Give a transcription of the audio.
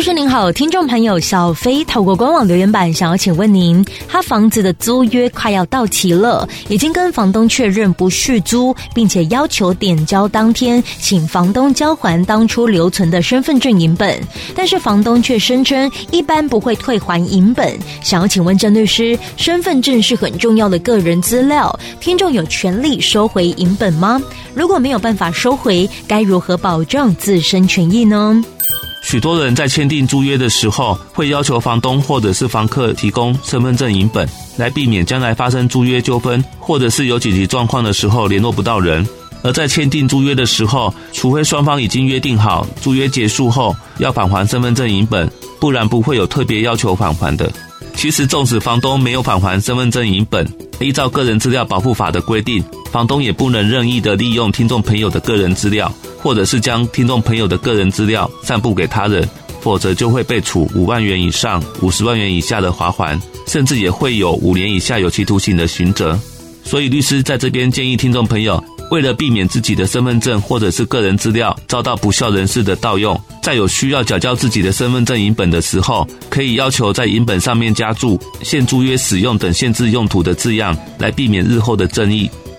律师您好，听众朋友小飞透过官网留言板想要请问您，他房子的租约快要到期了，已经跟房东确认不续租，并且要求点交当天请房东交还当初留存的身份证影本，但是房东却声称一般不会退还影本，想要请。问郑律师，身份证是很重要的个人资料，听众有权利收回影本吗？如果没有办法收回，该如何保障自身权益呢？许多人在签订租约的时候，会要求房东或者是房客提供身份证影本，来避免将来发生租约纠纷，或者是有紧急状况的时候联络不到人。而在签订租约的时候，除非双方已经约定好租约结束后要返还身份证影本，不然不会有特别要求返还的。其实，纵使房东没有返还身份证影本，依照个人资料保护法的规定，房东也不能任意的利用听众朋友的个人资料，或者是将听众朋友的个人资料散布给他人，否则就会被处五万元以上五十万元以下的罚锾，甚至也会有五年以下有期徒刑的刑责。所以，律师在这边建议听众朋友，为了避免自己的身份证或者是个人资料遭到不肖人士的盗用，在有需要缴交自己的身份证影本的时候，可以要求在影本上面加注“现租约使用”等限制用途的字样，来避免日后的争议。